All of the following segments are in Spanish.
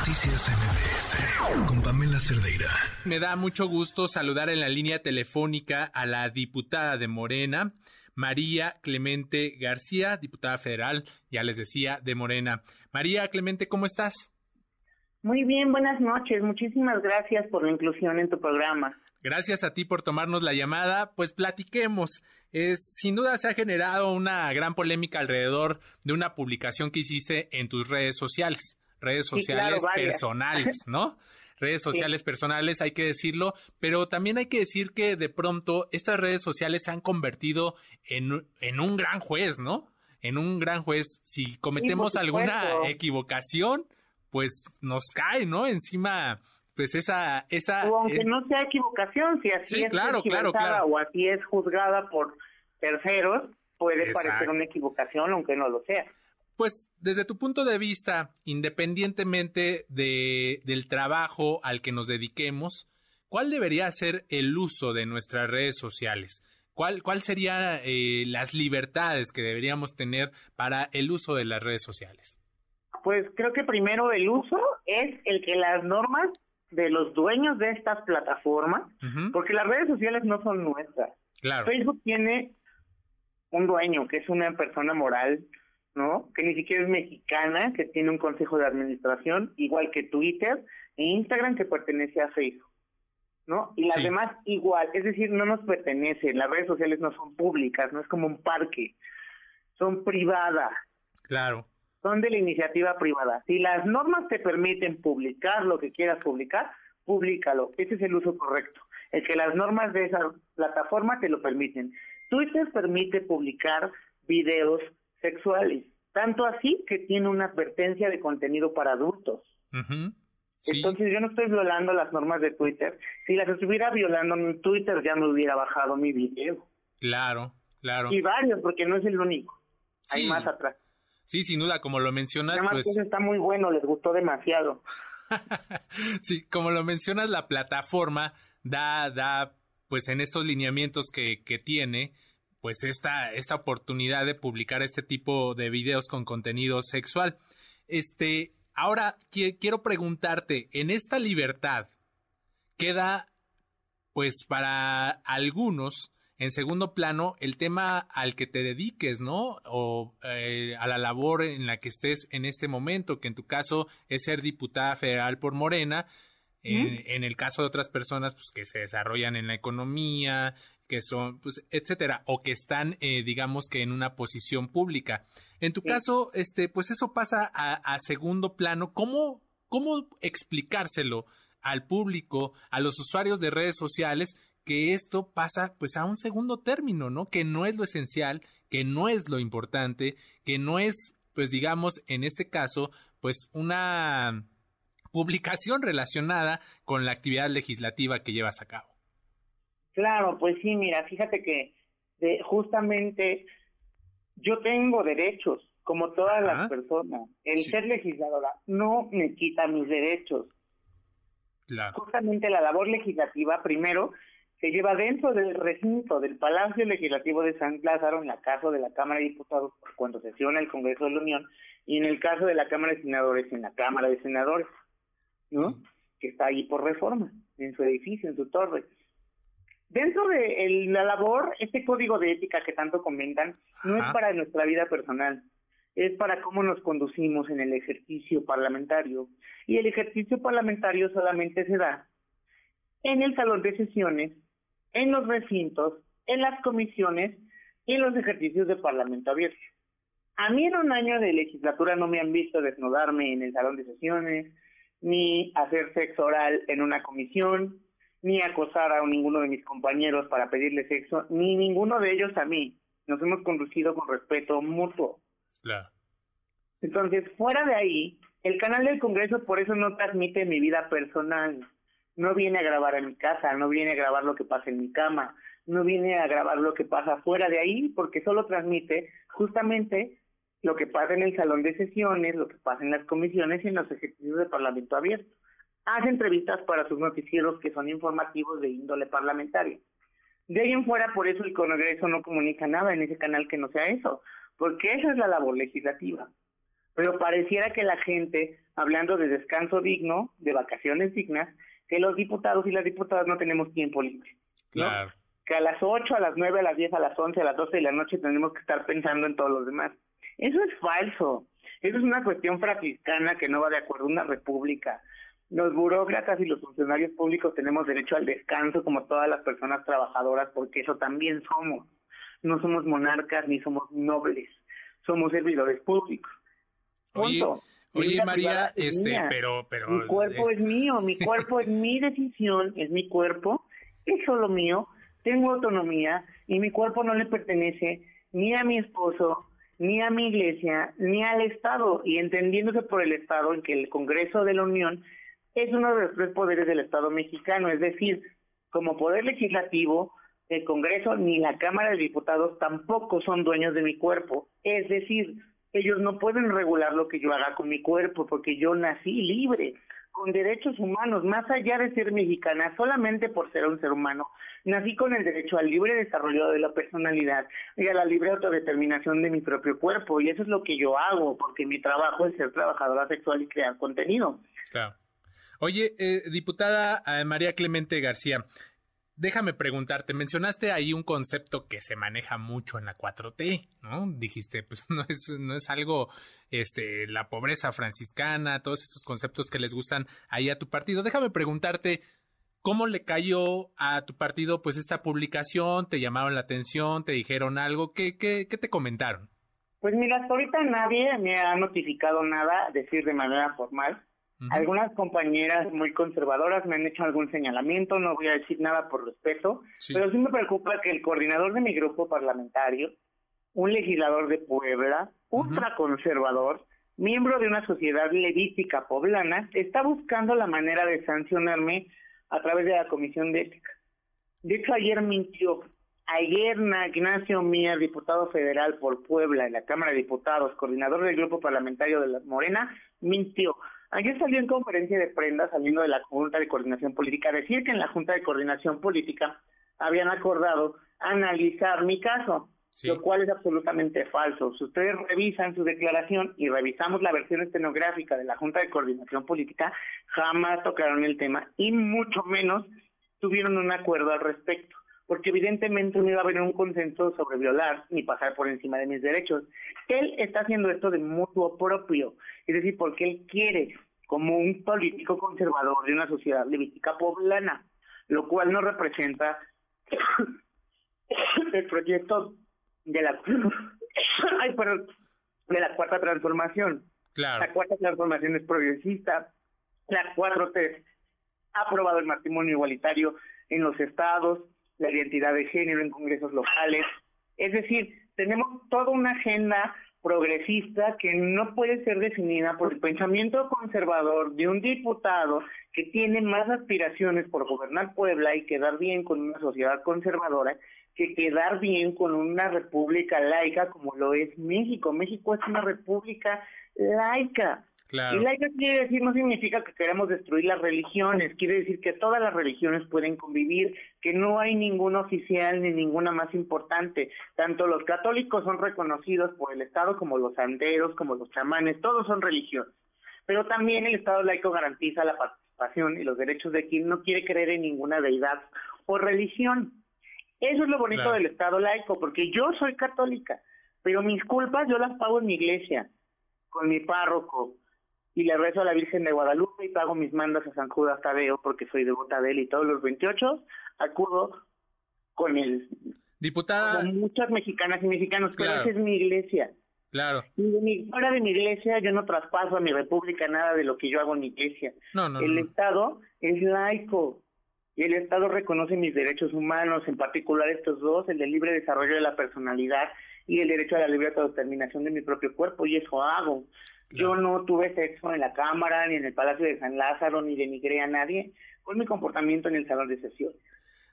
Noticias MBS con Pamela Cerdeira. Me da mucho gusto saludar en la línea telefónica a la diputada de Morena, María Clemente García, diputada federal, ya les decía, de Morena. María Clemente, ¿cómo estás? Muy bien, buenas noches. Muchísimas gracias por la inclusión en tu programa. Gracias a ti por tomarnos la llamada. Pues platiquemos. Es, sin duda se ha generado una gran polémica alrededor de una publicación que hiciste en tus redes sociales redes sociales personales, ¿no? redes sociales personales, hay que decirlo, pero también hay que decir que de pronto estas redes sociales se han convertido en, en un gran juez, ¿no? En un gran juez. Si cometemos alguna equivocación, pues nos cae, ¿no? Encima, pues esa... esa o aunque no sea equivocación, si así es claro, claro, claro. o así es juzgada por terceros, puede parecer una equivocación, aunque no lo sea. Pues desde tu punto de vista, independientemente de, del trabajo al que nos dediquemos, ¿cuál debería ser el uso de nuestras redes sociales? ¿Cuál, cuál serían eh, las libertades que deberíamos tener para el uso de las redes sociales? Pues creo que primero el uso es el que las normas de los dueños de estas plataformas, porque las redes sociales no son nuestras. Claro. Facebook tiene un dueño que es una persona moral ¿no? Que ni siquiera es mexicana, que tiene un consejo de administración, igual que Twitter e Instagram que pertenece a Facebook, ¿no? Y las demás igual, es decir, no nos pertenecen, las redes sociales no son públicas, no es como un parque, son privadas. Claro. Son de la iniciativa privada. Si las normas te permiten publicar lo que quieras publicar, públicalo. Ese es el uso correcto. Es que las normas de esa plataforma te lo permiten. Twitter permite publicar videos sexuales. Tanto así que tiene una advertencia de contenido para adultos. Entonces yo no estoy violando las normas de Twitter. Si las estuviera violando en Twitter ya me hubiera bajado mi video. Claro, claro. Y varios, porque no es el único. Hay más atrás. Sí, sin duda, como lo mencionas. Además, pues... está muy bueno, les gustó demasiado. sí, como lo mencionas, la plataforma da, da, pues en estos lineamientos que, que tiene, pues esta, esta oportunidad de publicar este tipo de videos con contenido sexual. Este, ahora quiero preguntarte, en esta libertad queda, pues para algunos, en segundo plano, el tema al que te dediques, ¿no? O eh, a la labor en la que estés en este momento, que en tu caso es ser diputada federal por Morena, en, el caso de otras personas pues, que se desarrollan en la economía, que son, pues, etcétera, o que están, eh, digamos que en una posición pública. En tu caso, este, pues eso pasa a, segundo plano. ¿Cómo, ¿Cómo explicárselo al público, a los usuarios de redes sociales, que esto pasa pues a un segundo término, ¿no? Que no es lo esencial, que no es lo importante, que no es, pues digamos, en este caso, pues una publicación relacionada con la actividad legislativa que llevas a cabo. Claro, pues sí, mira, fíjate que de, justamente yo tengo derechos, como todas las personas. El ser legisladora no me quita mis derechos. Claro. Justamente la labor legislativa, primero, se lleva dentro del recinto del Palacio Legislativo de San Lázaro, en la casa de la Cámara de Diputados, cuando sesiona el Congreso de la Unión, y en el caso de la Cámara de Senadores, en la Cámara de Senadores, ¿no? Que está ahí por reforma, en su edificio, en su torre. Dentro de la labor, este código de ética que tanto comentan, no es para nuestra vida personal, es para cómo nos conducimos en el ejercicio parlamentario. Y el ejercicio parlamentario solamente se da en el salón de sesiones, en los recintos, en las comisiones y en los ejercicios de parlamento abierto. A mí en un año de legislatura no me han visto desnudarme en el salón de sesiones, ni hacer sexo oral en una comisión, ni acosar a ninguno de mis compañeros para pedirle sexo, ni ninguno de ellos a mí. Nos hemos conducido con respeto mutuo. Claro. Entonces, fuera de ahí, el canal del Congreso por eso no transmite mi vida personal. No viene a grabar en mi casa, no viene a grabar lo que pasa en mi cama, no viene a grabar lo que pasa fuera de ahí, porque solo transmite justamente lo que pasa en el salón de sesiones, lo que pasa en las comisiones y en los ejercicios de Parlamento abierto hace entrevistas para sus noticieros que son informativos de índole parlamentaria. De ahí en fuera, por eso el Congreso no comunica nada en ese canal que no sea eso, porque esa es la labor legislativa. pero pareciera que la gente, hablando de descanso digno, de vacaciones dignas, que los diputados y las diputadas no tenemos tiempo libre. Claro. Que a las 8, a las 9, a las 10, a las 11, a las 12 de la noche tenemos que estar pensando en todos los demás. Eso es falso. Eso es una cuestión franciscana que no va de acuerdo a una república. Los burócratas y los funcionarios públicos tenemos derecho al descanso como todas las personas trabajadoras porque eso también somos. No somos monarcas ni somos nobles, somos servidores públicos. Punto. Oye, María, este, pero, pero... Mi cuerpo es mío, mi cuerpo es mi decisión, es mi cuerpo, es solo mío, tengo autonomía y mi cuerpo no le pertenece ni a mi esposo, ni a mi iglesia, ni al Estado, y entendiéndose por el Estado en que el Congreso de la Unión es uno de los tres poderes del Estado mexicano, es decir, como poder legislativo, el Congreso ni la Cámara de Diputados tampoco son dueños de mi cuerpo, es decir, ellos no pueden regular lo que yo haga con mi cuerpo porque yo nací libre, con derechos humanos, más allá de ser mexicana, solamente por ser un ser humano. Nací con el derecho al libre desarrollo de la personalidad y a la libre autodeterminación de mi propio cuerpo. Y eso es lo que yo hago, porque mi trabajo es ser trabajadora sexual y crear contenido. Claro. Oye, eh, diputada eh, María Clemente García, déjame preguntarte, mencionaste ahí un concepto que se maneja mucho en la 4T, ¿no? Dijiste, pues no es, no es algo, este, la pobreza franciscana, todos estos conceptos que les gustan ahí a tu partido. Déjame preguntarte, ¿cómo le cayó a tu partido pues esta publicación? ¿Te llamaron la atención? ¿Te dijeron algo? ¿Qué, qué, qué te comentaron? Pues mira, hasta ahorita nadie me ha notificado nada, decir de manera formal. Algunas compañeras muy conservadoras me han hecho algún señalamiento, no voy a decir nada por respeto, pero sí me preocupa que el coordinador de mi grupo parlamentario, un legislador de Puebla, ultraconservador, miembro de una sociedad levítica poblana, está buscando la manera de sancionarme a través de la Comisión de Ética. De hecho, ayer mintió. Ayer Ignacio Mier, diputado federal por Puebla en la Cámara de Diputados, coordinador del grupo parlamentario de la Morena, mintió. Ayer salió en conferencia de prenda, saliendo de la Junta de Coordinación Política, decir que en la Junta de Coordinación Política habían acordado analizar mi caso, lo cual es absolutamente falso. Si ustedes revisan su declaración y revisamos la versión estenográfica de la Junta de Coordinación Política, jamás tocaron el tema y mucho menos tuvieron un acuerdo al respecto porque evidentemente no iba a haber un consenso sobre violar ni pasar por encima de mis derechos. Él está haciendo esto de mutuo propio, es decir, porque él quiere, como un político conservador de una sociedad levítica poblana, lo cual no representa el proyecto de la ay, de la cuarta transformación. Claro. La cuarta transformación es progresista. La 4T ha aprobado el matrimonio igualitario en los estados, la identidad de género en congresos locales. Es decir, tenemos toda una agenda progresista que no puede ser definida por el pensamiento conservador de un diputado que tiene más aspiraciones por gobernar Puebla y quedar bien con una sociedad conservadora que quedar bien con una república laica como lo es México. México es una república laica. Y laica quiere decir, no significa que queramos destruir las religiones, quiere decir que todas las religiones pueden convivir, que no hay ninguna oficial ni ninguna más importante. Tanto los católicos son reconocidos por el Estado como los santeros, como los chamanes, todos son religiones. Pero también el Estado laico garantiza la participación y los derechos de quien no quiere creer en ninguna deidad o religión. Eso es lo bonito del Estado laico, porque yo soy católica, pero mis culpas yo las pago en mi iglesia, con mi párroco, y le rezo a la Virgen de Guadalupe y pago mis mandas a San Judas Tadeo porque soy devota de él y todos los 28 acudo con él. Diputada. Con muchas mexicanas y mexicanos, pero esa es mi iglesia. Claro. Y fuera de mi iglesia yo no traspaso a mi república nada de lo que yo hago en mi iglesia. No, no, el Estado es laico y el Estado reconoce mis derechos humanos, en particular estos dos, el del libre desarrollo de la personalidad y el derecho a la libre autodeterminación de mi propio cuerpo, y eso hago. Yo no tuve sexo en la Cámara, ni en el Palacio de San Lázaro, ni denigré a nadie con mi comportamiento en el salón de sesión.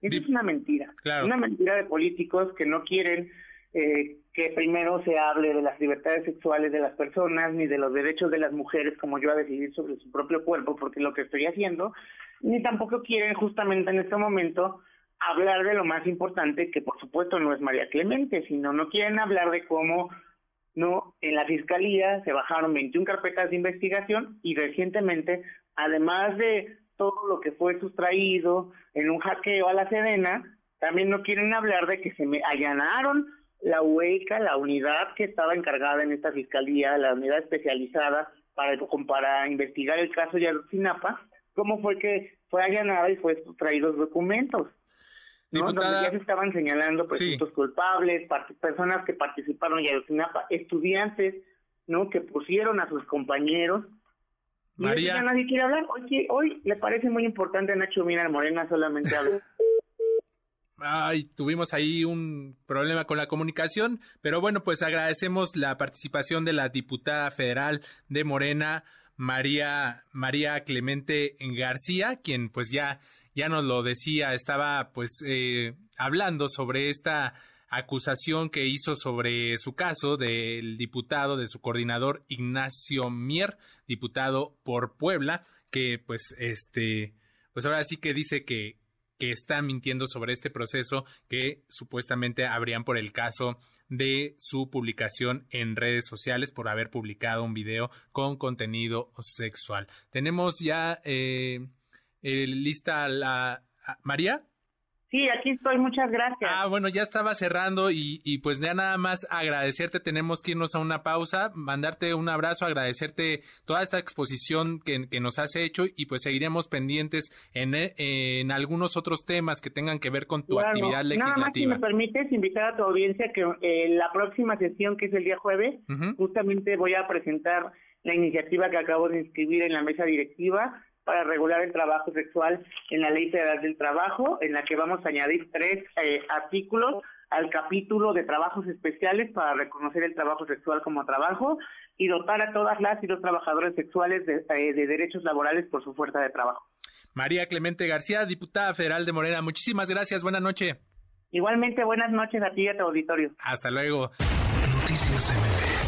Eso es una mentira. Una mentira de políticos que no quieren eh, que primero se hable de las libertades sexuales de las personas, ni de los derechos de las mujeres, como yo, a decidir sobre su propio cuerpo, porque es lo que estoy haciendo, ni tampoco quieren justamente en este momento hablar de lo más importante, que por supuesto no es María Clemente, sino no quieren hablar de cómo no, en la fiscalía se bajaron 21 carpetas de investigación y recientemente, además de todo lo que fue sustraído en un hackeo a la Sedena, también no quieren hablar de que se me allanaron la UECA, la unidad que estaba encargada en esta fiscalía, la unidad especializada para, para investigar el caso de Ayotzinapa, cómo fue que fue allanada y fue sustraídos documentos. ¿No? Donde ya se estaban señalando presuntos culpables, personas que participaron en Ayotzinapa, estudiantes, ¿no? Que pusieron a sus compañeros. María. Y ya nadie quiere hablar. Hoy, hoy le parece muy importante a Nacho Mina Morena solamente hablar. Ay, tuvimos ahí un problema con la comunicación, pero bueno, pues agradecemos la participación de la diputada federal de Morena, María, María Clemente García, quien pues ya, ya nos lo decía, estaba pues eh, hablando sobre esta acusación que hizo sobre su caso del diputado, de su coordinador Ignacio Mier, diputado por Puebla, que pues este, pues ahora sí que dice que, que está mintiendo sobre este proceso que supuestamente habrían por el caso de su publicación en redes sociales por haber publicado un video con contenido sexual. Tenemos ya eh, eh, lista la María. Sí, aquí estoy, muchas gracias. Ah, bueno, ya estaba cerrando y, y, pues ya nada más agradecerte, tenemos que irnos a una pausa, mandarte un abrazo, agradecerte toda esta exposición que, que nos has hecho y pues seguiremos pendientes en, en, algunos otros temas que tengan que ver con tu actividad legislativa. Nada más si me permites invitar a tu audiencia que eh, la próxima sesión, que es el día jueves, justamente voy a presentar la iniciativa que acabo de inscribir en la mesa directiva para regular el trabajo sexual en la Ley Federal del Trabajo, en la que vamos a añadir tres eh, artículos al capítulo de trabajos especiales para reconocer el trabajo sexual como trabajo y dotar a todas las y los trabajadores sexuales de, eh, de derechos laborales por su fuerza de trabajo. María Clemente García, diputada federal de Morena, muchísimas gracias, buenas noches. Igualmente, buenas noches a ti y a tu auditorio. Hasta luego. Noticias MBS